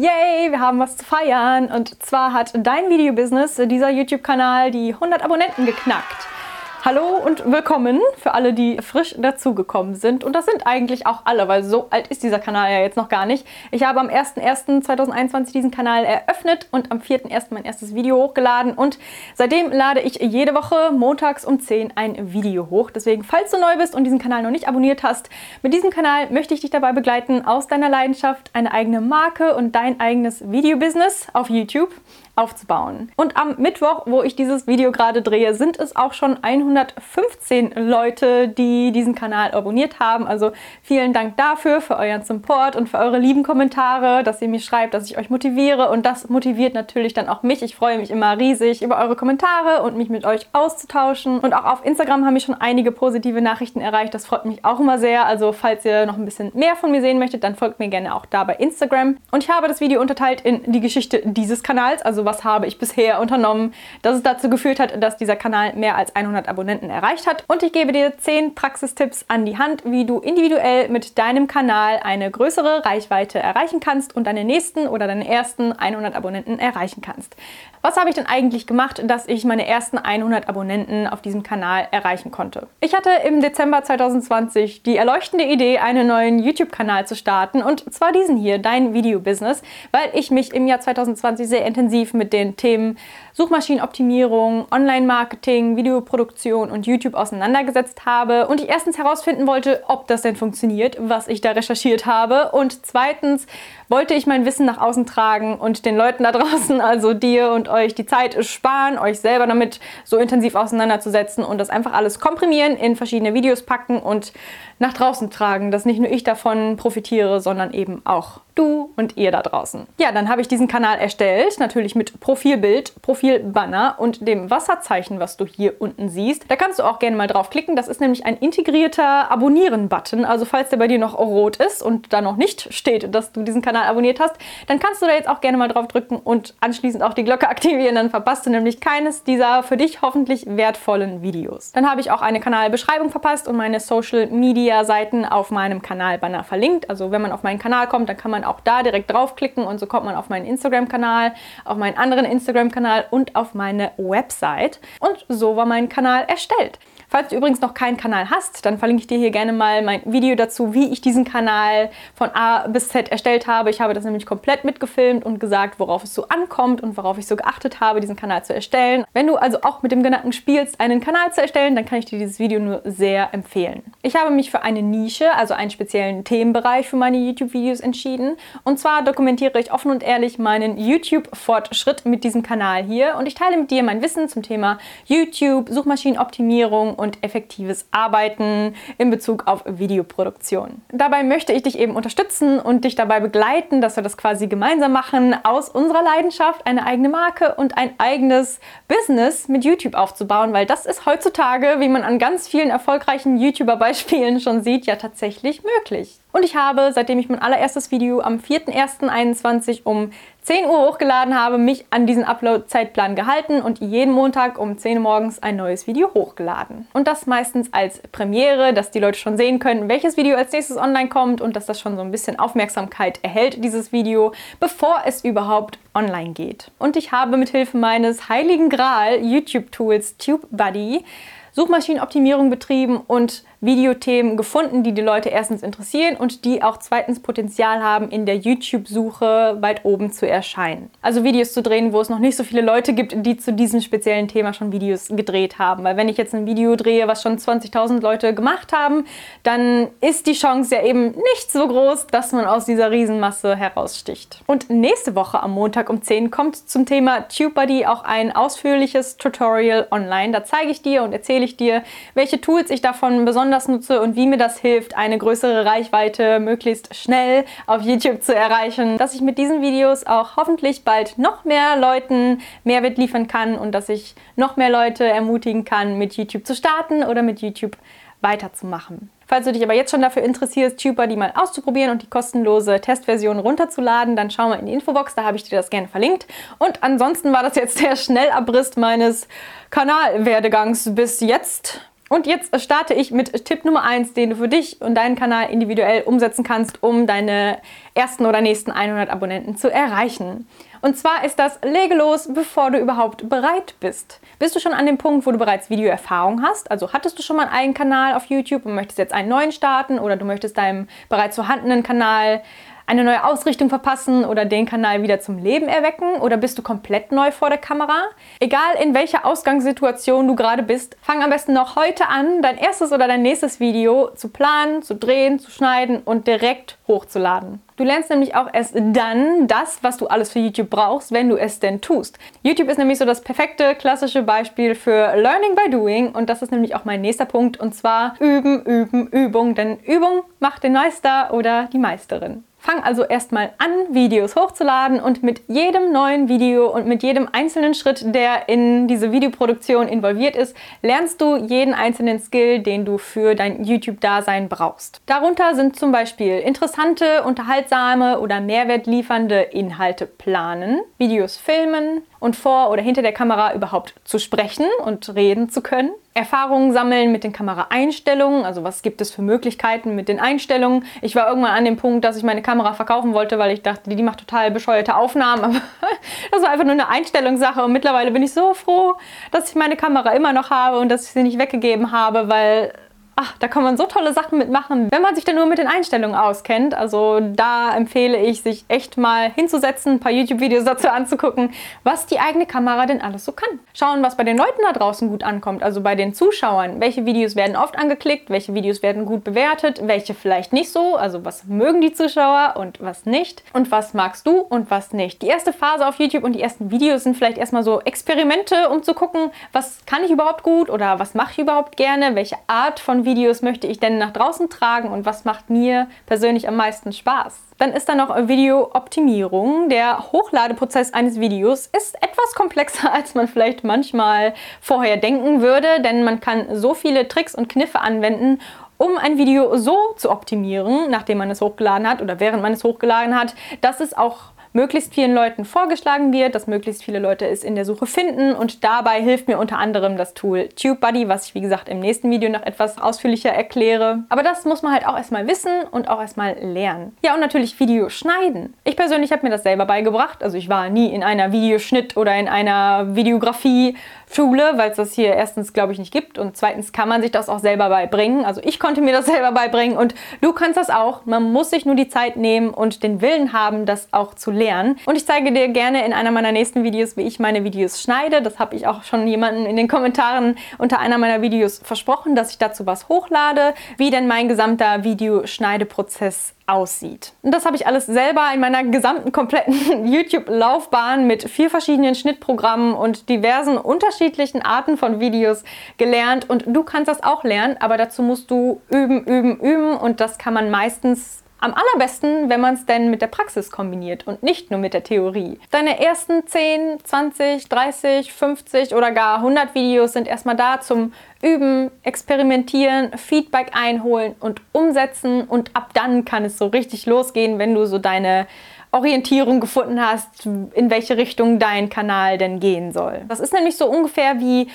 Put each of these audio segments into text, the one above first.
Yay, wir haben was zu feiern. Und zwar hat dein Videobusiness, dieser YouTube-Kanal, die 100 Abonnenten geknackt. Hallo und willkommen für alle, die frisch dazugekommen sind. Und das sind eigentlich auch alle, weil so alt ist dieser Kanal ja jetzt noch gar nicht. Ich habe am 01.01.2021 diesen Kanal eröffnet und am 4.01. mein erstes Video hochgeladen. Und seitdem lade ich jede Woche montags um 10 ein Video hoch. Deswegen, falls du neu bist und diesen Kanal noch nicht abonniert hast, mit diesem Kanal möchte ich dich dabei begleiten, aus deiner Leidenschaft eine eigene Marke und dein eigenes Videobusiness auf YouTube aufzubauen. Und am Mittwoch, wo ich dieses Video gerade drehe, sind es auch schon 115 Leute, die diesen Kanal abonniert haben. Also vielen Dank dafür, für euren Support und für eure lieben Kommentare, dass ihr mir schreibt, dass ich euch motiviere. Und das motiviert natürlich dann auch mich. Ich freue mich immer riesig über eure Kommentare und mich mit euch auszutauschen. Und auch auf Instagram haben mich schon einige positive Nachrichten erreicht. Das freut mich auch immer sehr. Also falls ihr noch ein bisschen mehr von mir sehen möchtet, dann folgt mir gerne auch da bei Instagram. Und ich habe das Video unterteilt in die Geschichte dieses Kanals, also was habe ich bisher unternommen, dass es dazu geführt hat, dass dieser Kanal mehr als 100 Abonnenten erreicht hat. Und ich gebe dir 10 Praxistipps an die Hand, wie du individuell mit deinem Kanal eine größere Reichweite erreichen kannst und deine nächsten oder deine ersten 100 Abonnenten erreichen kannst. Was habe ich denn eigentlich gemacht, dass ich meine ersten 100 Abonnenten auf diesem Kanal erreichen konnte? Ich hatte im Dezember 2020 die erleuchtende Idee, einen neuen YouTube-Kanal zu starten und zwar diesen hier, Dein Video-Business, weil ich mich im Jahr 2020 sehr intensiv mit den Themen Suchmaschinenoptimierung, Online-Marketing, Videoproduktion und YouTube auseinandergesetzt habe und ich erstens herausfinden wollte, ob das denn funktioniert, was ich da recherchiert habe und zweitens wollte ich mein Wissen nach außen tragen und den Leuten da draußen, also dir und euch, die Zeit sparen, euch selber damit so intensiv auseinanderzusetzen und das einfach alles komprimieren, in verschiedene Videos packen und nach draußen tragen, dass nicht nur ich davon profitiere, sondern eben auch du und ihr da draußen. Ja, dann habe ich diesen Kanal erstellt, natürlich mit Profilbild, Profilbanner und dem Wasserzeichen, was du hier unten siehst. Da kannst du auch gerne mal draufklicken. Das ist nämlich ein integrierter Abonnieren-Button. Also falls der bei dir noch rot ist und da noch nicht steht, dass du diesen Kanal abonniert hast, dann kannst du da jetzt auch gerne mal drauf drücken und anschließend auch die Glocke aktivieren. Dann verpasst du nämlich keines dieser für dich hoffentlich wertvollen Videos. Dann habe ich auch eine Kanalbeschreibung verpasst und meine Social Media Seiten auf meinem Kanalbanner verlinkt. Also wenn man auf meinen Kanal kommt, dann kann man auch da direkt draufklicken und so kommt man auf meinen Instagram-Kanal, auf meinen anderen Instagram-Kanal und auf meine Website. Und so war mein Kanal erstellt. Falls du übrigens noch keinen Kanal hast, dann verlinke ich dir hier gerne mal mein Video dazu, wie ich diesen Kanal von A bis Z erstellt habe. Ich habe das nämlich komplett mitgefilmt und gesagt, worauf es so ankommt und worauf ich so geachtet habe, diesen Kanal zu erstellen. Wenn du also auch mit dem Gedanken spielst, einen Kanal zu erstellen, dann kann ich dir dieses Video nur sehr empfehlen. Ich habe mich für eine Nische, also einen speziellen Themenbereich für meine YouTube-Videos entschieden. Und zwar dokumentiere ich offen und ehrlich meinen YouTube-Fortschritt mit diesem Kanal hier und ich teile mit dir mein Wissen zum Thema YouTube, Suchmaschinenoptimierung und effektives Arbeiten in Bezug auf Videoproduktion. Dabei möchte ich dich eben unterstützen und dich dabei begleiten, dass wir das quasi gemeinsam machen, aus unserer Leidenschaft eine eigene Marke und ein eigenes Business mit YouTube aufzubauen, weil das ist heutzutage, wie man an ganz vielen erfolgreichen YouTuber-Beispielen schon sieht, ja tatsächlich möglich. Und ich habe, seitdem ich mein allererstes Video am 4.1.21 um 10 Uhr hochgeladen habe, mich an diesen Upload-Zeitplan gehalten und jeden Montag um 10 Uhr morgens ein neues Video hochgeladen. Und das meistens als Premiere, dass die Leute schon sehen können, welches Video als nächstes online kommt und dass das schon so ein bisschen Aufmerksamkeit erhält, dieses Video, bevor es überhaupt online geht. Und ich habe mit Hilfe meines heiligen Gral YouTube-Tools TubeBuddy Suchmaschinenoptimierung betrieben und Videothemen gefunden, die die Leute erstens interessieren und die auch zweitens Potenzial haben, in der YouTube-Suche weit oben zu erscheinen. Also Videos zu drehen, wo es noch nicht so viele Leute gibt, die zu diesem speziellen Thema schon Videos gedreht haben. Weil wenn ich jetzt ein Video drehe, was schon 20.000 Leute gemacht haben, dann ist die Chance ja eben nicht so groß, dass man aus dieser Riesenmasse heraussticht. Und nächste Woche am Montag um 10 kommt zum Thema TubeBuddy auch ein ausführliches Tutorial online. Da zeige ich dir und erzähle ich dir, welche Tools ich davon besonders besonders nutze und wie mir das hilft, eine größere Reichweite möglichst schnell auf YouTube zu erreichen, dass ich mit diesen Videos auch hoffentlich bald noch mehr Leuten Mehrwert liefern kann und dass ich noch mehr Leute ermutigen kann, mit YouTube zu starten oder mit YouTube weiterzumachen. Falls du dich aber jetzt schon dafür interessierst, TubeBuddy mal auszuprobieren und die kostenlose Testversion runterzuladen, dann schau mal in die Infobox, da habe ich dir das gerne verlinkt. Und ansonsten war das jetzt der Schnellabriss meines Kanalwerdegangs bis jetzt. Und jetzt starte ich mit Tipp Nummer 1, den du für dich und deinen Kanal individuell umsetzen kannst, um deine ersten oder nächsten 100 Abonnenten zu erreichen. Und zwar ist das, lege los, bevor du überhaupt bereit bist. Bist du schon an dem Punkt, wo du bereits Videoerfahrung hast? Also hattest du schon mal einen Kanal auf YouTube und möchtest jetzt einen neuen starten oder du möchtest deinem bereits vorhandenen Kanal eine neue Ausrichtung verpassen oder den Kanal wieder zum Leben erwecken oder bist du komplett neu vor der Kamera? Egal in welcher Ausgangssituation du gerade bist, fang am besten noch heute an, dein erstes oder dein nächstes Video zu planen, zu drehen, zu schneiden und direkt hochzuladen. Du lernst nämlich auch erst dann das, was du alles für YouTube brauchst, wenn du es denn tust. YouTube ist nämlich so das perfekte klassische Beispiel für Learning by Doing und das ist nämlich auch mein nächster Punkt und zwar üben, üben, Übung, denn Übung macht den Meister oder die Meisterin. Fang also erstmal an, Videos hochzuladen und mit jedem neuen Video und mit jedem einzelnen Schritt, der in diese Videoproduktion involviert ist, lernst du jeden einzelnen Skill, den du für dein YouTube-Dasein brauchst. Darunter sind zum Beispiel interessante, unterhaltsame oder mehrwertliefernde Inhalte planen, Videos filmen, und vor oder hinter der Kamera überhaupt zu sprechen und reden zu können. Erfahrungen sammeln mit den Kameraeinstellungen, also was gibt es für Möglichkeiten mit den Einstellungen. Ich war irgendwann an dem Punkt, dass ich meine Kamera verkaufen wollte, weil ich dachte, die macht total bescheuerte Aufnahmen, aber das war einfach nur eine Einstellungssache und mittlerweile bin ich so froh, dass ich meine Kamera immer noch habe und dass ich sie nicht weggegeben habe, weil ach, da kann man so tolle Sachen mitmachen, wenn man sich dann nur mit den Einstellungen auskennt. Also da empfehle ich, sich echt mal hinzusetzen, ein paar YouTube-Videos dazu anzugucken, was die eigene Kamera denn alles so kann. Schauen, was bei den Leuten da draußen gut ankommt, also bei den Zuschauern. Welche Videos werden oft angeklickt, welche Videos werden gut bewertet, welche vielleicht nicht so, also was mögen die Zuschauer und was nicht und was magst du und was nicht. Die erste Phase auf YouTube und die ersten Videos sind vielleicht erstmal so Experimente, um zu gucken, was kann ich überhaupt gut oder was mache ich überhaupt gerne, welche Art von Videos möchte ich denn nach draußen tragen und was macht mir persönlich am meisten Spaß. Dann ist da noch Videooptimierung. Der Hochladeprozess eines Videos ist etwas komplexer, als man vielleicht manchmal vorher denken würde, denn man kann so viele Tricks und Kniffe anwenden, um ein Video so zu optimieren, nachdem man es hochgeladen hat oder während man es hochgeladen hat, dass es auch möglichst vielen Leuten vorgeschlagen wird, dass möglichst viele Leute es in der Suche finden und dabei hilft mir unter anderem das Tool TubeBuddy, was ich wie gesagt im nächsten Video noch etwas ausführlicher erkläre. Aber das muss man halt auch erstmal wissen und auch erstmal lernen. Ja und natürlich Video schneiden. Ich persönlich habe mir das selber beigebracht, also ich war nie in einer Videoschnitt oder in einer Videografie Schule, weil es das hier erstens, glaube ich, nicht gibt und zweitens kann man sich das auch selber beibringen. Also ich konnte mir das selber beibringen und du kannst das auch. Man muss sich nur die Zeit nehmen und den Willen haben, das auch zu lernen. Und ich zeige dir gerne in einer meiner nächsten Videos, wie ich meine Videos schneide. Das habe ich auch schon jemanden in den Kommentaren unter einer meiner Videos versprochen, dass ich dazu was hochlade, wie denn mein gesamter Videoschneideprozess aussieht. Und das habe ich alles selber in meiner gesamten kompletten YouTube-Laufbahn mit vier verschiedenen Schnittprogrammen und diversen unterschiedlichen Arten von Videos gelernt. Und du kannst das auch lernen, aber dazu musst du üben, üben, üben. Und das kann man meistens am allerbesten, wenn man es denn mit der Praxis kombiniert und nicht nur mit der Theorie. Deine ersten 10, 20, 30, 50 oder gar 100 Videos sind erstmal da zum Üben, Experimentieren, Feedback einholen und umsetzen und ab dann kann es so richtig losgehen, wenn du so deine Orientierung gefunden hast, in welche Richtung dein Kanal denn gehen soll. Das ist nämlich so ungefähr wie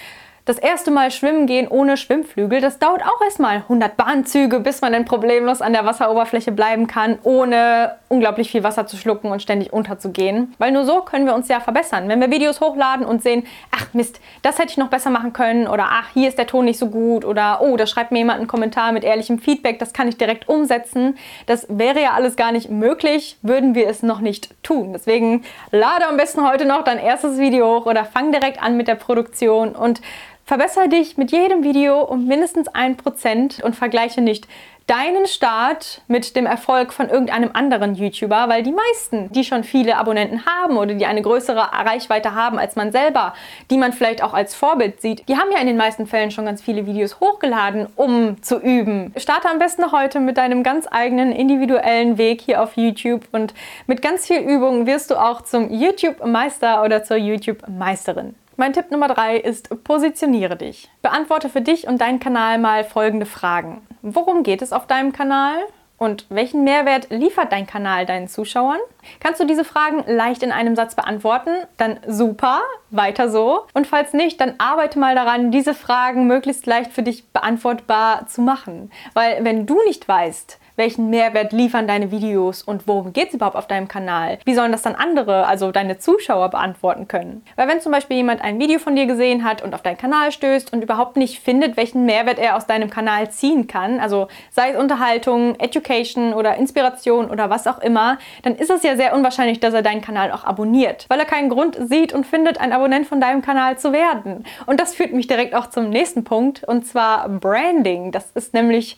das erste Mal schwimmen gehen ohne Schwimmflügel, das dauert auch erstmal 100 Bahnzüge, bis man dann problemlos an der Wasseroberfläche bleiben kann, ohne unglaublich viel Wasser zu schlucken und ständig unterzugehen. Weil nur so können wir uns ja verbessern. Wenn wir Videos hochladen und sehen, ach Mist, das hätte ich noch besser machen können oder ach, hier ist der Ton nicht so gut oder oh, da schreibt mir jemand einen Kommentar mit ehrlichem Feedback, das kann ich direkt umsetzen. Das wäre ja alles gar nicht möglich, würden wir es noch nicht tun. Deswegen lade am besten heute noch dein erstes Video hoch oder fang direkt an mit der Produktion und Verbessere dich mit jedem Video um mindestens ein Prozent und vergleiche nicht deinen Start mit dem Erfolg von irgendeinem anderen YouTuber, weil die meisten, die schon viele Abonnenten haben oder die eine größere Reichweite haben als man selber, die man vielleicht auch als Vorbild sieht, die haben ja in den meisten Fällen schon ganz viele Videos hochgeladen, um zu üben. Starte am besten heute mit deinem ganz eigenen individuellen Weg hier auf YouTube und mit ganz viel Übung wirst du auch zum YouTube-Meister oder zur YouTube-Meisterin. Mein Tipp Nummer drei ist, positioniere dich. Beantworte für dich und deinen Kanal mal folgende Fragen. Worum geht es auf deinem Kanal? Und welchen Mehrwert liefert dein Kanal deinen Zuschauern? Kannst du diese Fragen leicht in einem Satz beantworten? Dann super, weiter so. Und falls nicht, dann arbeite mal daran, diese Fragen möglichst leicht für dich beantwortbar zu machen. Weil wenn du nicht weißt, welchen Mehrwert liefern deine Videos und worum geht es überhaupt auf deinem Kanal? Wie sollen das dann andere, also deine Zuschauer, beantworten können? Weil wenn zum Beispiel jemand ein Video von dir gesehen hat und auf deinen Kanal stößt und überhaupt nicht findet, welchen Mehrwert er aus deinem Kanal ziehen kann, also sei es Unterhaltung, Education oder Inspiration oder was auch immer, dann ist es ja sehr unwahrscheinlich, dass er deinen Kanal auch abonniert, weil er keinen Grund sieht und findet, ein Abonnent von deinem Kanal zu werden. Und das führt mich direkt auch zum nächsten Punkt und zwar Branding. Das ist nämlich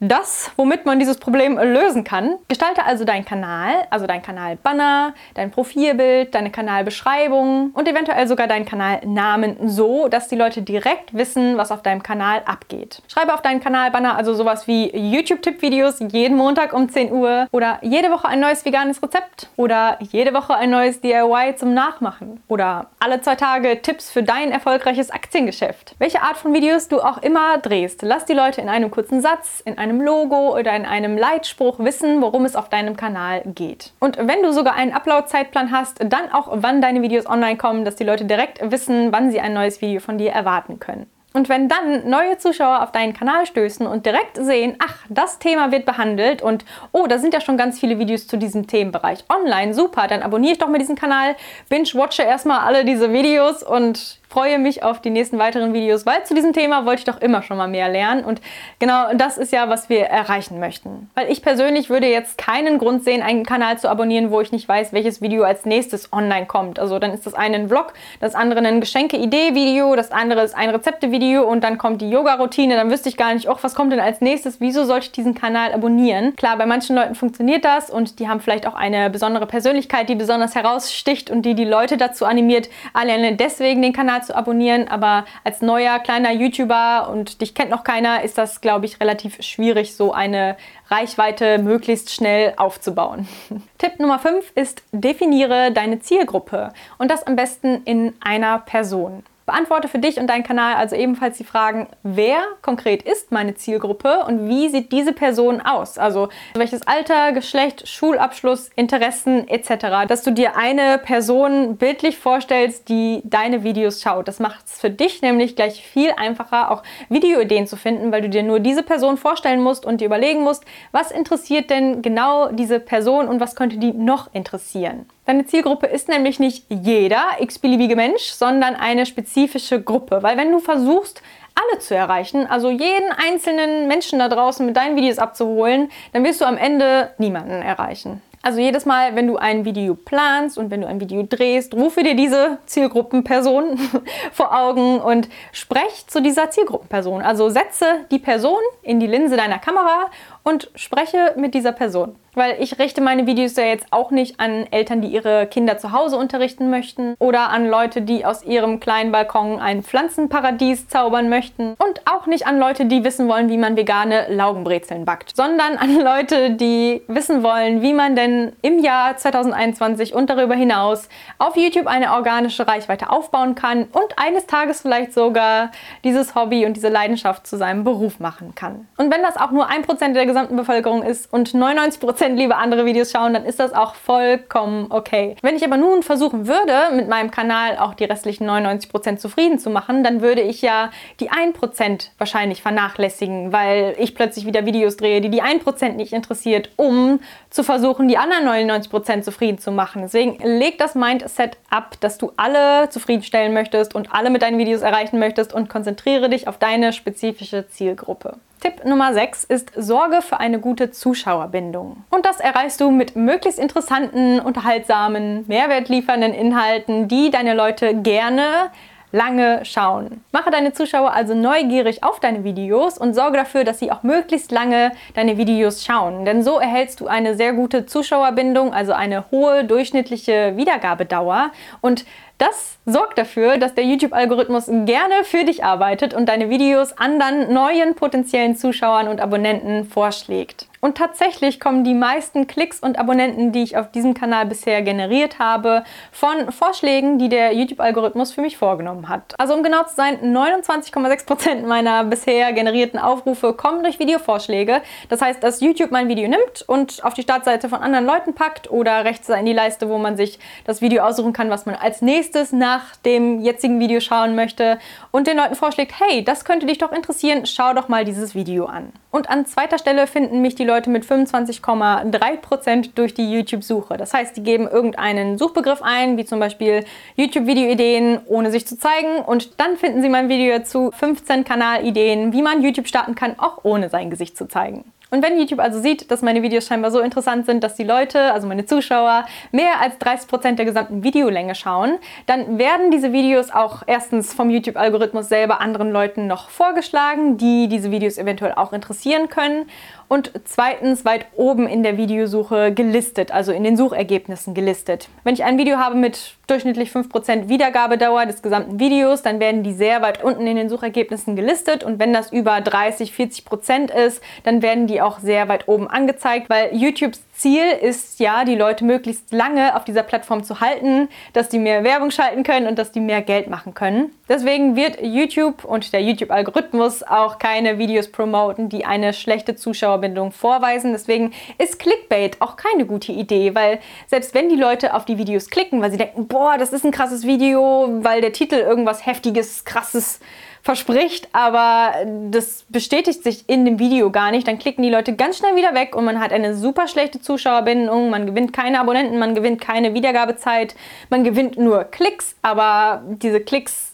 das, womit man dieses Problem lösen kann. Gestalte also deinen Kanal, also dein Kanalbanner, dein Profilbild, deine Kanalbeschreibung und eventuell sogar deinen Kanalnamen so, dass die Leute direkt wissen, was auf deinem Kanal abgeht. Schreibe auf deinen Kanalbanner also sowas wie YouTube-Tipp-Videos jeden Montag um 10 Uhr oder jede Woche ein neues veganes Rezept oder jede Woche ein neues DIY zum Nachmachen oder alle zwei Tage Tipps für dein erfolgreiches Aktiengeschäft. Welche Art von Videos du auch immer drehst, lass die Leute in einem kurzen Satz, in einem einem Logo oder in einem Leitspruch wissen, worum es auf deinem Kanal geht. Und wenn du sogar einen Upload-Zeitplan hast, dann auch, wann deine Videos online kommen, dass die Leute direkt wissen, wann sie ein neues Video von dir erwarten können. Und wenn dann neue Zuschauer auf deinen Kanal stößen und direkt sehen, ach, das Thema wird behandelt und oh, da sind ja schon ganz viele Videos zu diesem Themenbereich online, super, dann abonniere ich doch mal diesen Kanal, binge-watche erstmal alle diese Videos und freue mich auf die nächsten weiteren Videos, weil zu diesem Thema wollte ich doch immer schon mal mehr lernen. Und genau das ist ja, was wir erreichen möchten. Weil ich persönlich würde jetzt keinen Grund sehen, einen Kanal zu abonnieren, wo ich nicht weiß, welches Video als nächstes online kommt. Also dann ist das eine ein Vlog, das andere ein Geschenke-Idee-Video, das andere ist ein Rezepte-Video und dann kommt die Yoga-Routine. Dann wüsste ich gar nicht, oh, was kommt denn als nächstes? Wieso sollte ich diesen Kanal abonnieren? Klar, bei manchen Leuten funktioniert das und die haben vielleicht auch eine besondere Persönlichkeit, die besonders heraussticht und die die Leute dazu animiert, alleine deswegen den Kanal zu abonnieren, aber als neuer kleiner YouTuber und dich kennt noch keiner, ist das, glaube ich, relativ schwierig, so eine Reichweite möglichst schnell aufzubauen. Tipp Nummer 5 ist, definiere deine Zielgruppe und das am besten in einer Person. Beantworte für dich und deinen Kanal also ebenfalls die Fragen, wer konkret ist meine Zielgruppe und wie sieht diese Person aus? Also welches Alter, Geschlecht, Schulabschluss, Interessen etc. Dass du dir eine Person bildlich vorstellst, die deine Videos schaut. Das macht es für dich nämlich gleich viel einfacher, auch Videoideen zu finden, weil du dir nur diese Person vorstellen musst und dir überlegen musst, was interessiert denn genau diese Person und was könnte die noch interessieren. Deine Zielgruppe ist nämlich nicht jeder x-beliebige Mensch, sondern eine spezifische Gruppe. Weil wenn du versuchst, alle zu erreichen, also jeden einzelnen Menschen da draußen mit deinen Videos abzuholen, dann wirst du am Ende niemanden erreichen. Also jedes Mal, wenn du ein Video planst und wenn du ein Video drehst, rufe dir diese Zielgruppenperson vor Augen und sprech zu dieser Zielgruppenperson. Also setze die Person in die Linse deiner Kamera und spreche mit dieser Person. Weil ich richte meine Videos ja jetzt auch nicht an Eltern, die ihre Kinder zu Hause unterrichten möchten oder an Leute, die aus ihrem kleinen Balkon ein Pflanzenparadies zaubern möchten und auch nicht an Leute, die wissen wollen, wie man vegane Laugenbrezeln backt, sondern an Leute, die wissen wollen, wie man denn im Jahr 2021 und darüber hinaus auf YouTube eine organische Reichweite aufbauen kann und eines Tages vielleicht sogar dieses Hobby und diese Leidenschaft zu seinem Beruf machen kann. Und wenn das auch nur ein Prozent der gesamten Bevölkerung ist und 99% lieber andere Videos schauen, dann ist das auch vollkommen okay. Wenn ich aber nun versuchen würde, mit meinem Kanal auch die restlichen 99% zufrieden zu machen, dann würde ich ja die 1% wahrscheinlich vernachlässigen, weil ich plötzlich wieder Videos drehe, die die 1% nicht interessiert, um zu versuchen, die anderen 99% zufrieden zu machen. Deswegen leg das Mindset ab, dass du alle zufriedenstellen möchtest und alle mit deinen Videos erreichen möchtest und konzentriere dich auf deine spezifische Zielgruppe. Tipp Nummer 6 ist Sorge für eine gute Zuschauerbindung. Und das erreichst du mit möglichst interessanten, unterhaltsamen, mehrwertliefernden Inhalten, die deine Leute gerne lange schauen. Mache deine Zuschauer also neugierig auf deine Videos und sorge dafür, dass sie auch möglichst lange deine Videos schauen. Denn so erhältst du eine sehr gute Zuschauerbindung, also eine hohe durchschnittliche Wiedergabedauer. Und Das sorgt dafür, dass der YouTube-Algorithmus gerne für dich arbeitet und deine Videos anderen neuen potenziellen Zuschauern und Abonnenten vorschlägt. Und tatsächlich kommen die meisten Klicks und Abonnenten, die ich auf diesem Kanal bisher generiert habe, von Vorschlägen, die der YouTube-Algorithmus für mich vorgenommen hat. Also um genau zu sein, 29,6% meiner bisher generierten Aufrufe kommen durch Videovorschläge. Das heißt, dass YouTube mein Video nimmt und auf die Startseite von anderen Leuten packt oder rechts in die Leiste, wo man sich das Video aussuchen kann, was man als nächstes nach dem jetzigen Video schauen möchte und den Leuten vorschlägt, hey, das könnte dich doch interessieren, schau doch mal dieses Video an. Und an zweiter Stelle finden mich die Leute Leute mit 25,3% durch die YouTube-Suche. Das heißt, die geben irgendeinen Suchbegriff ein, wie zum Beispiel YouTube-Video-Ideen, ohne sich zu zeigen. Und dann finden sie mein Video zu 15 Kanalideen, wie man YouTube starten kann, auch ohne sein Gesicht zu zeigen. Und wenn YouTube also sieht, dass meine Videos scheinbar so interessant sind, dass die Leute, also meine Zuschauer, mehr als 30% der gesamten Videolänge schauen, dann werden diese Videos auch erstens vom YouTube-Algorithmus selber anderen Leuten noch vorgeschlagen, die diese Videos eventuell auch interessieren können und zweitens weit oben in der Videosuche gelistet, also in den Suchergebnissen gelistet. Wenn ich ein Video habe mit durchschnittlich 5% Wiedergabedauer des gesamten Videos, dann werden die sehr weit unten in den Suchergebnissen gelistet und wenn das über 30, 40% ist, dann werden die auch sehr weit oben angezeigt, weil YouTubes Ziel ist ja, die Leute möglichst lange auf dieser Plattform zu halten, dass die mehr Werbung schalten können und dass die mehr Geld machen können. Deswegen wird YouTube und der YouTube-Algorithmus auch keine Videos promoten, die eine schlechte Zuschauerbindung vorweisen. Deswegen ist Clickbait auch keine gute Idee, weil selbst wenn die Leute auf die Videos klicken, weil sie denken, boah, das ist ein krasses Video, weil der Titel irgendwas heftiges, krasses verspricht, aber das bestätigt sich in dem Video gar nicht, dann klicken die Leute ganz schnell wieder weg und man hat eine super schlechte Zuschauerbindung, man gewinnt keine Abonnenten, man gewinnt keine Wiedergabezeit, man gewinnt nur Klicks, aber diese Klicks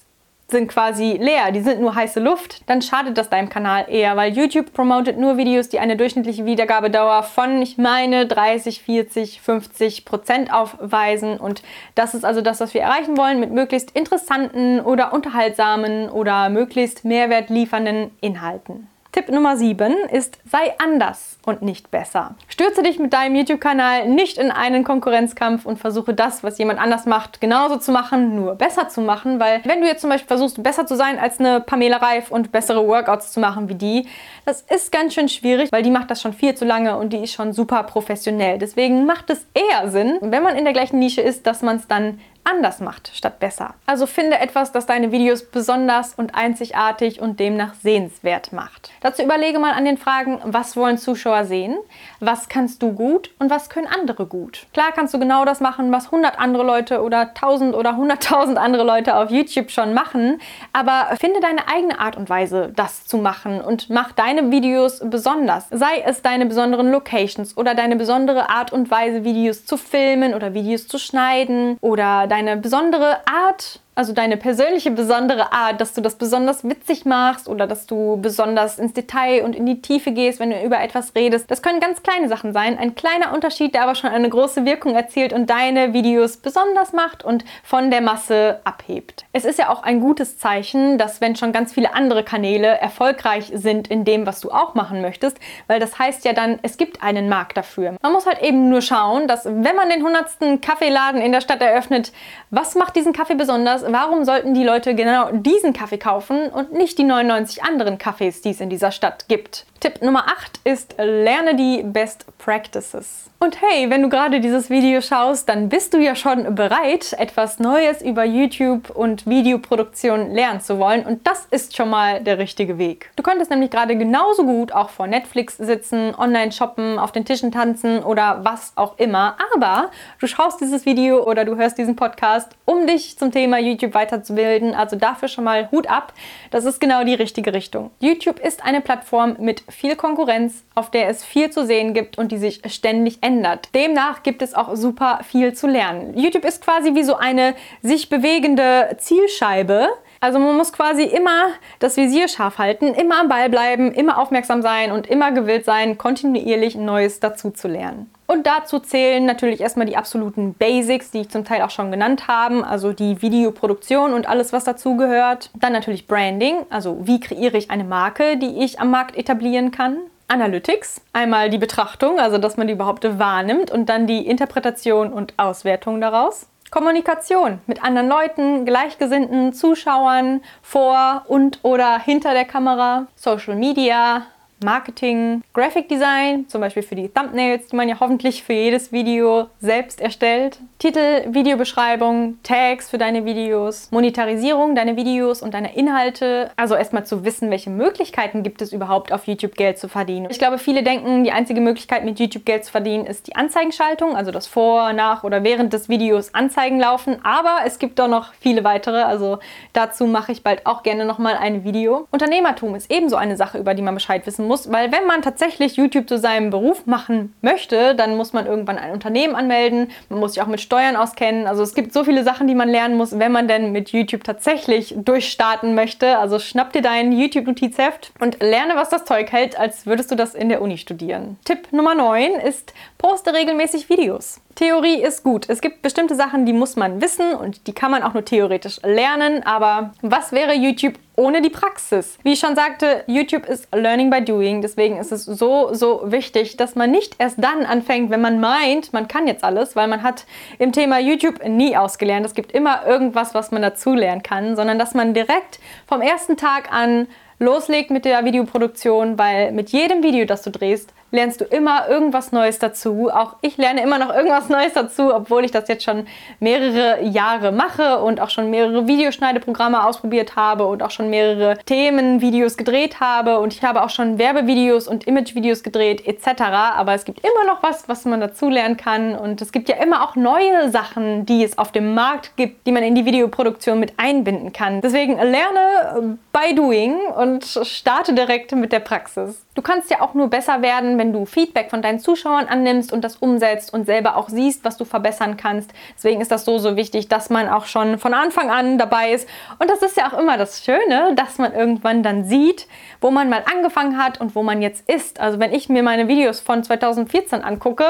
sind quasi leer, die sind nur heiße Luft, dann schadet das deinem Kanal eher, weil YouTube promotet nur Videos, die eine durchschnittliche Wiedergabedauer von, ich meine, 30, 40, 50 Prozent aufweisen. Und das ist also das, was wir erreichen wollen mit möglichst interessanten oder unterhaltsamen oder möglichst Mehrwert liefernden Inhalten. Tipp Nummer 7 ist, sei anders und nicht besser. Stürze dich mit deinem YouTube-Kanal nicht in einen Konkurrenzkampf und versuche das, was jemand anders macht, genauso zu machen, nur besser zu machen, weil wenn du jetzt zum Beispiel versuchst, besser zu sein als eine Pamela Reif und bessere Workouts zu machen wie die, das ist ganz schön schwierig, weil die macht das schon viel zu lange und die ist schon super professionell. Deswegen macht es eher Sinn, wenn man in der gleichen Nische ist, dass man es dann anders macht statt besser. Also finde etwas, das deine Videos besonders und einzigartig und demnach sehenswert macht. Dazu überlege mal an den Fragen, was wollen Zuschauer sehen, was kannst du gut und was können andere gut. Klar kannst du genau das machen, was 100 andere Leute oder 1000 oder 100.000 andere Leute auf YouTube schon machen, aber finde deine eigene Art und Weise, das zu machen und mach deine Videos besonders. Sei es deine besonderen Locations oder deine besondere Art und Weise, Videos zu filmen oder Videos zu schneiden oder deine besondere Art also deine persönliche besondere Art, dass du das besonders witzig machst oder dass du besonders ins Detail und in die Tiefe gehst, wenn du über etwas redest. Das können ganz kleine Sachen sein. Ein kleiner Unterschied, der aber schon eine große Wirkung erzielt und deine Videos besonders macht und von der Masse abhebt. Es ist ja auch ein gutes Zeichen, dass wenn schon ganz viele andere Kanäle erfolgreich sind in dem, was du auch machen möchtest, weil das heißt ja dann, es gibt einen Markt dafür. Man muss halt eben nur schauen, dass wenn man den 100. Kaffeeladen in der Stadt eröffnet, was macht diesen Kaffee besonders? Warum sollten die Leute genau diesen Kaffee kaufen und nicht die 99 anderen Kaffees, die es in dieser Stadt gibt? Tipp Nummer 8 ist, lerne die Best Practices. Und hey, wenn du gerade dieses Video schaust, dann bist du ja schon bereit, etwas Neues über YouTube und Videoproduktion lernen zu wollen. Und das ist schon mal der richtige Weg. Du könntest nämlich gerade genauso gut auch vor Netflix sitzen, online shoppen, auf den Tischen tanzen oder was auch immer. Aber du schaust dieses Video oder du hörst diesen Podcast, um dich zum Thema YouTube weiterzubilden. Also dafür schon mal Hut ab. Das ist genau die richtige Richtung. YouTube ist eine Plattform mit viel Konkurrenz, auf der es viel zu sehen gibt und die sich ständig ändert. Demnach gibt es auch super viel zu lernen. YouTube ist quasi wie so eine sich bewegende Zielscheibe. Also man muss quasi immer das Visier scharf halten, immer am Ball bleiben, immer aufmerksam sein und immer gewillt sein, kontinuierlich Neues dazu zu lernen. Und dazu zählen natürlich erstmal die absoluten Basics, die ich zum Teil auch schon genannt habe, also die Videoproduktion und alles, was dazu gehört. Dann natürlich Branding, also wie kreiere ich eine Marke, die ich am Markt etablieren kann. Analytics, einmal die Betrachtung, also dass man die überhaupt wahrnimmt und dann die Interpretation und Auswertung daraus. Kommunikation mit anderen Leuten, gleichgesinnten Zuschauern vor und oder hinter der Kamera, Social Media, Marketing, Graphic Design, zum Beispiel für die Thumbnails, die man ja hoffentlich für jedes Video selbst erstellt, Titel, Videobeschreibung, Tags für deine Videos, Monetarisierung deiner Videos und deiner Inhalte. Also erstmal zu wissen, welche Möglichkeiten gibt es überhaupt auf YouTube Geld zu verdienen. Ich glaube, viele denken, die einzige Möglichkeit mit YouTube Geld zu verdienen ist die Anzeigenschaltung, also das vor, nach oder während des Videos Anzeigen laufen. Aber es gibt doch noch viele weitere. Also dazu mache ich bald auch gerne nochmal ein Video. Unternehmertum ist ebenso eine Sache, über die man Bescheid wissen muss muss, weil wenn man tatsächlich YouTube zu seinem Beruf machen möchte, dann muss man irgendwann ein Unternehmen anmelden, man muss sich auch mit Steuern auskennen. Also es gibt so viele Sachen, die man lernen muss, wenn man denn mit YouTube tatsächlich durchstarten möchte. Also schnapp dir dein YouTube-Notizheft und lerne, was das Zeug hält, als würdest du das in der Uni studieren. Tipp Nummer 9 ist, poste regelmäßig Videos. Theorie ist gut. Es gibt bestimmte Sachen, die muss man wissen und die kann man auch nur theoretisch lernen. Aber was wäre YouTube ohne die Praxis? Wie ich schon sagte, YouTube ist Learning by Doing. Deswegen ist es so, so wichtig, dass man nicht erst dann anfängt, wenn man meint, man kann jetzt alles, weil man hat im Thema YouTube nie ausgelernt. Es gibt immer irgendwas, was man dazu lernen kann, sondern dass man direkt vom ersten Tag an loslegt mit der Videoproduktion, weil mit jedem Video, das du drehst, lernst du immer irgendwas Neues dazu. Auch ich lerne immer noch irgendwas Neues dazu, obwohl ich das jetzt schon mehrere Jahre mache und auch schon mehrere Videoschneideprogramme ausprobiert habe und auch schon mehrere Themenvideos gedreht habe und ich habe auch schon Werbevideos und Imagevideos gedreht etc. Aber es gibt immer noch was, was man dazu lernen kann und es gibt ja immer auch neue Sachen, die es auf dem Markt gibt, die man in die Videoproduktion mit einbinden kann. Deswegen lerne by doing und starte direkt mit der Praxis. Du kannst ja auch nur besser werden, wenn du Feedback von deinen Zuschauern annimmst und das umsetzt und selber auch siehst, was du verbessern kannst. Deswegen ist das so, so wichtig, dass man auch schon von Anfang an dabei ist. Und das ist ja auch immer das Schöne, dass man irgendwann dann sieht, wo man mal angefangen hat und wo man jetzt ist. Also wenn ich mir meine Videos von 2014 angucke,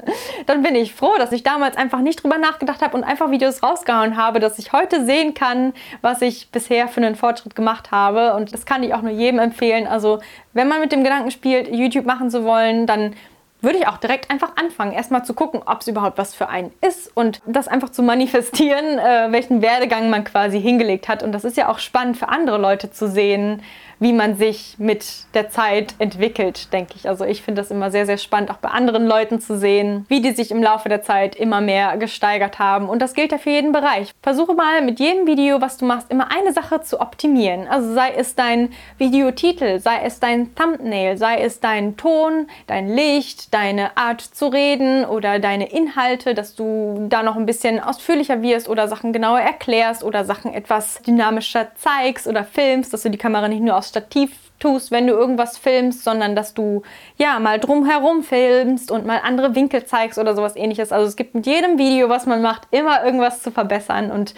dann bin ich froh, dass ich damals einfach nicht drüber nachgedacht habe und einfach Videos rausgehauen habe, dass ich heute sehen kann, was ich bisher für einen Fortschritt gemacht habe. Und das kann ich auch nur jedem empfehlen. Also wenn man mit dem Gedanken spielt, YouTube machen zu wollen, dann würde ich auch direkt einfach anfangen, erstmal zu gucken, ob es überhaupt was für einen ist und das einfach zu manifestieren, äh, welchen Werdegang man quasi hingelegt hat. Und das ist ja auch spannend für andere Leute zu sehen, wie man sich mit der Zeit entwickelt, denke ich. Also ich finde das immer sehr, sehr spannend, auch bei anderen Leuten zu sehen, wie die sich im Laufe der Zeit immer mehr gesteigert haben. Und das gilt ja für jeden Bereich. Versuche mal mit jedem Video, was du machst, immer eine Sache zu optimieren. Also sei es dein Videotitel, sei es dein Thumbnail, sei es dein Ton, dein Licht, deine Art zu reden oder deine Inhalte, dass du da noch ein bisschen ausführlicher wirst oder Sachen genauer erklärst oder Sachen etwas dynamischer zeigst oder filmst, dass du die Kamera nicht nur aus aufs Stativ tust, wenn du irgendwas filmst, sondern dass du ja mal drumherum filmst und mal andere Winkel zeigst oder sowas ähnliches. Also es gibt mit jedem Video, was man macht, immer irgendwas zu verbessern und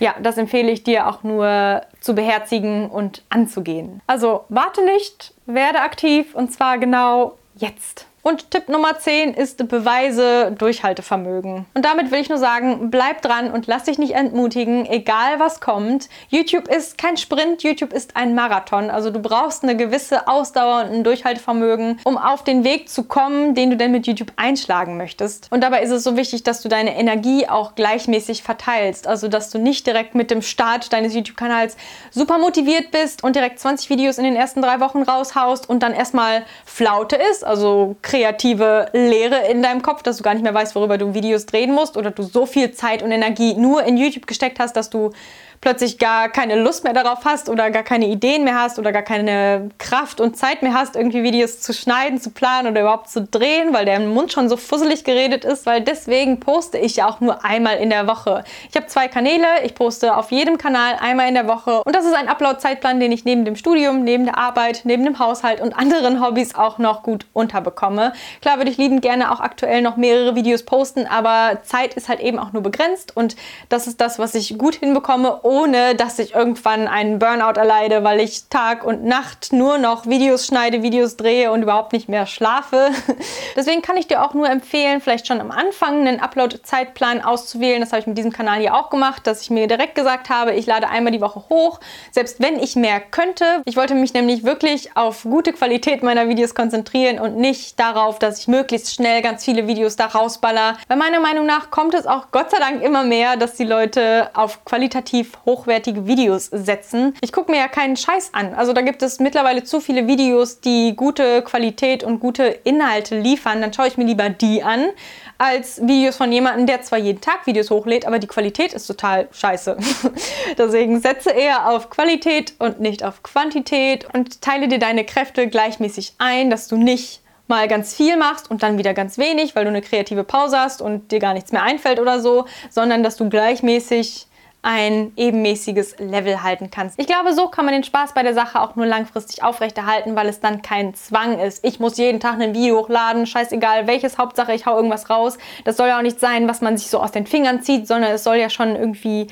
ja, das empfehle ich dir auch nur zu beherzigen und anzugehen. Also warte nicht, werde aktiv und zwar genau jetzt. Und Tipp Nummer 10 ist Beweise Durchhaltevermögen. Und damit will ich nur sagen, bleib dran und lass dich nicht entmutigen, egal was kommt. YouTube ist kein Sprint, YouTube ist ein Marathon. Also du brauchst eine gewisse Ausdauer und ein Durchhaltevermögen, um auf den Weg zu kommen, den du denn mit YouTube einschlagen möchtest. Und dabei ist es so wichtig, dass du deine Energie auch gleichmäßig verteilst. Also dass du nicht direkt mit dem Start deines YouTube-Kanals super motiviert bist und direkt 20 Videos in den ersten drei Wochen raushaust und dann erstmal Flaute ist, also kreative Leere in deinem Kopf, dass du gar nicht mehr weißt, worüber du Videos drehen musst oder du so viel Zeit und Energie nur in YouTube gesteckt hast, dass du plötzlich gar keine Lust mehr darauf hast oder gar keine Ideen mehr hast oder gar keine Kraft und Zeit mehr hast, irgendwie Videos zu schneiden, zu planen oder überhaupt zu drehen, weil der Mund schon so fusselig geredet ist, weil deswegen poste ich ja auch nur einmal in der Woche. Ich habe zwei Kanäle, ich poste auf jedem Kanal einmal in der Woche und das ist ein Upload-Zeitplan, den ich neben dem Studium, neben der Arbeit, neben dem Haushalt und anderen Hobbys auch noch gut unterbekomme. Klar würde ich liebend gerne auch aktuell noch mehrere Videos posten, aber Zeit ist halt eben auch nur begrenzt und das ist das, was ich gut hinbekomme, ohne dass ich irgendwann einen Burnout erleide, weil ich Tag und Nacht nur noch Videos schneide, Videos drehe und überhaupt nicht mehr schlafe. Deswegen kann ich dir auch nur empfehlen, vielleicht schon am Anfang einen Upload-Zeitplan auszuwählen. Das habe ich mit diesem Kanal hier auch gemacht, dass ich mir direkt gesagt habe, ich lade einmal die Woche hoch, selbst wenn ich mehr könnte. Ich wollte mich nämlich wirklich auf gute Qualität meiner Videos konzentrieren und nicht darauf, darauf, dass ich möglichst schnell ganz viele Videos da rausballer. Weil meiner Meinung nach kommt es auch Gott sei Dank immer mehr, dass die Leute auf qualitativ hochwertige Videos setzen. Ich gucke mir ja keinen Scheiß an. Also da gibt es mittlerweile zu viele Videos, die gute Qualität und gute Inhalte liefern. Dann schaue ich mir lieber die an, als Videos von jemandem, der zwar jeden Tag Videos hochlädt, aber die Qualität ist total scheiße. Deswegen setze eher auf Qualität und nicht auf Quantität und teile dir deine Kräfte gleichmäßig ein, dass du nicht mal ganz viel machst und dann wieder ganz wenig, weil du eine kreative Pause hast und dir gar nichts mehr einfällt oder so, sondern dass du gleichmäßig ein ebenmäßiges Level halten kannst. Ich glaube, so kann man den Spaß bei der Sache auch nur langfristig aufrechterhalten, weil es dann kein Zwang ist. Ich muss jeden Tag ein Video hochladen, scheißegal welches, Hauptsache ich hau irgendwas raus. Das soll ja auch nicht sein, was man sich so aus den Fingern zieht, sondern es soll ja schon irgendwie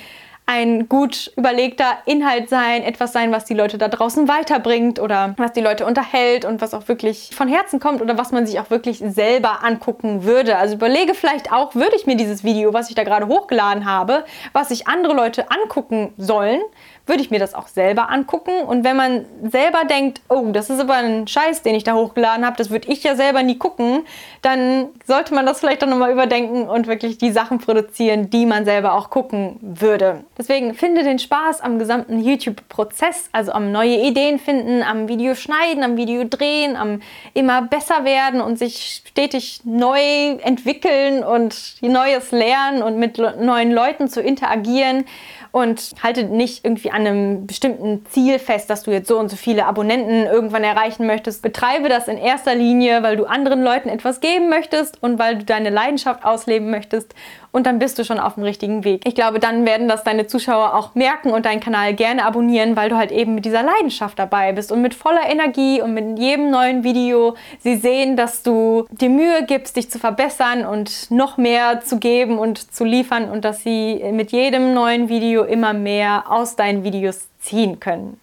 ein gut überlegter Inhalt sein, etwas sein, was die Leute da draußen weiterbringt oder was die Leute unterhält und was auch wirklich von Herzen kommt oder was man sich auch wirklich selber angucken würde. Also überlege vielleicht auch, würde ich mir dieses Video, was ich da gerade hochgeladen habe, was sich andere Leute angucken sollen, würde ich mir das auch selber angucken. Und wenn man selber denkt, oh, das ist aber ein Scheiß, den ich da hochgeladen habe, das würde ich ja selber nie gucken, dann sollte man das vielleicht auch nochmal überdenken und wirklich die Sachen produzieren, die man selber auch gucken würde. Deswegen finde den Spaß am gesamten YouTube-Prozess, also am neue Ideen finden, am Video schneiden, am Video drehen, am immer besser werden und sich stetig neu entwickeln und Neues lernen und mit neuen Leuten zu interagieren und halte nicht irgendwie an einem bestimmten Ziel fest, dass du jetzt so und so viele Abonnenten irgendwann erreichen möchtest. Betreibe das in erster Linie, weil du anderen Leuten etwas geben möchtest und weil du deine Leidenschaft ausleben möchtest und dann bist du schon auf dem richtigen Weg. Ich glaube, dann werden das deine Zuschauer auch merken und deinen Kanal gerne abonnieren, weil du halt eben mit dieser Leidenschaft dabei bist und mit voller Energie und mit jedem neuen Video sie sehen, dass du dir Mühe gibst, dich zu verbessern und noch mehr zu geben und zu liefern und dass sie mit jedem neuen Immer mehr aus deinen Videos ziehen können.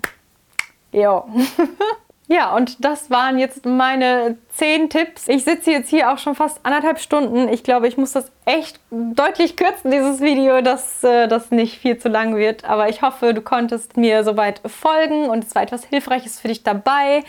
Jo. Ja, und das waren jetzt meine zehn Tipps. Ich sitze jetzt hier auch schon fast anderthalb Stunden. Ich glaube, ich muss das echt deutlich kürzen, dieses Video, dass äh, das nicht viel zu lang wird. Aber ich hoffe, du konntest mir soweit folgen und es war etwas Hilfreiches für dich dabei.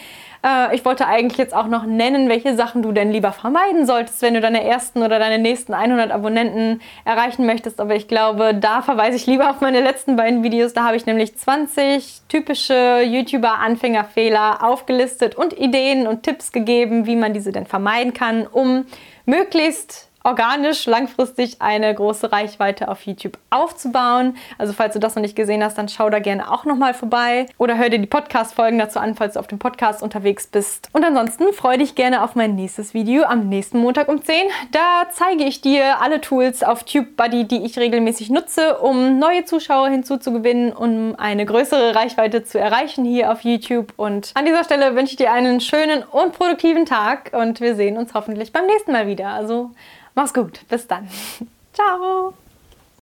Äh, ich wollte eigentlich jetzt auch noch nennen, welche Sachen du denn lieber vermeiden solltest, wenn du deine ersten oder deine nächsten 100 Abonnenten erreichen möchtest. Aber ich glaube, da verweise ich lieber auf meine letzten beiden Videos. Da habe ich nämlich 20 typische YouTuber-Anfängerfehler aufgelistet und Ideen und Tipps gegeben, wie man diese denn vermeiden kann, um möglichst organisch langfristig eine große Reichweite auf YouTube aufzubauen. Also falls du das noch nicht gesehen hast, dann schau da gerne auch nochmal vorbei oder hör dir die Podcast-Folgen dazu an, falls du auf dem Podcast unterwegs bist. Und ansonsten freue dich gerne auf mein nächstes Video am nächsten Montag um 10. Da zeige ich dir alle Tools auf TubeBuddy, die ich regelmäßig nutze, um neue Zuschauer hinzuzugewinnen, um eine größere Reichweite zu erreichen hier auf YouTube. Und an dieser Stelle wünsche ich dir einen schönen und produktiven Tag und wir sehen uns hoffentlich beim nächsten Mal wieder. Also Mach's gut. Bis dann. Ciao.